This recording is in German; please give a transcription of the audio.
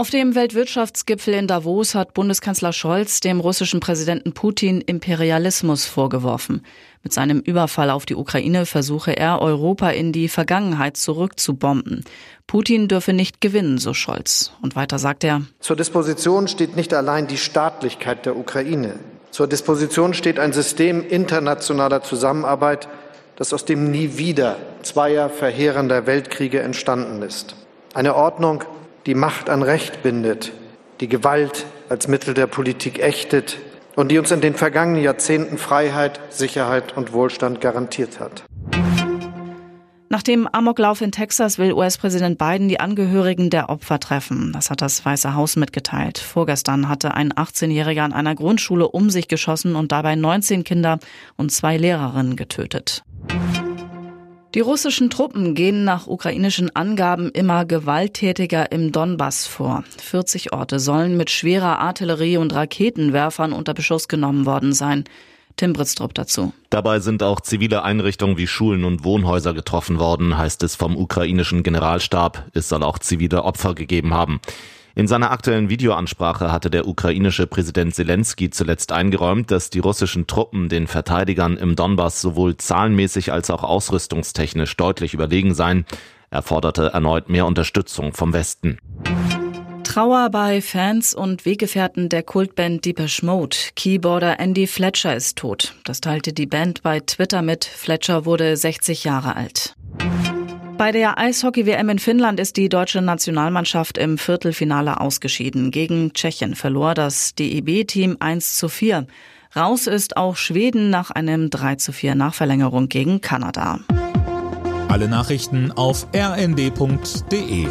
Auf dem Weltwirtschaftsgipfel in Davos hat Bundeskanzler Scholz dem russischen Präsidenten Putin Imperialismus vorgeworfen. Mit seinem Überfall auf die Ukraine versuche er, Europa in die Vergangenheit zurückzubomben. Putin dürfe nicht gewinnen, so Scholz. Und weiter sagt er, Zur Disposition steht nicht allein die Staatlichkeit der Ukraine. Zur Disposition steht ein System internationaler Zusammenarbeit, das aus dem Nie wieder zweier verheerender Weltkriege entstanden ist. Eine Ordnung, die Macht an Recht bindet, die Gewalt als Mittel der Politik ächtet und die uns in den vergangenen Jahrzehnten Freiheit, Sicherheit und Wohlstand garantiert hat. Nach dem Amoklauf in Texas will US-Präsident Biden die Angehörigen der Opfer treffen. Das hat das Weiße Haus mitgeteilt. Vorgestern hatte ein 18-Jähriger an einer Grundschule um sich geschossen und dabei 19 Kinder und zwei Lehrerinnen getötet. Die russischen Truppen gehen nach ukrainischen Angaben immer gewalttätiger im Donbass vor. 40 Orte sollen mit schwerer Artillerie und Raketenwerfern unter Beschuss genommen worden sein. Tim Britztrup dazu. Dabei sind auch zivile Einrichtungen wie Schulen und Wohnhäuser getroffen worden, heißt es vom ukrainischen Generalstab. Es soll auch zivile Opfer gegeben haben. In seiner aktuellen Videoansprache hatte der ukrainische Präsident Zelensky zuletzt eingeräumt, dass die russischen Truppen den Verteidigern im Donbass sowohl zahlenmäßig als auch ausrüstungstechnisch deutlich überlegen seien. Er forderte erneut mehr Unterstützung vom Westen. Trauer bei Fans und Weggefährten der Kultband Deepesh Mode. Keyboarder Andy Fletcher ist tot. Das teilte die Band bei Twitter mit. Fletcher wurde 60 Jahre alt. Bei der Eishockey-WM in Finnland ist die deutsche Nationalmannschaft im Viertelfinale ausgeschieden. Gegen Tschechien verlor das DEB-Team 1 zu 4. Raus ist auch Schweden nach einem 3 zu 4 Nachverlängerung gegen Kanada. Alle Nachrichten auf rnd.de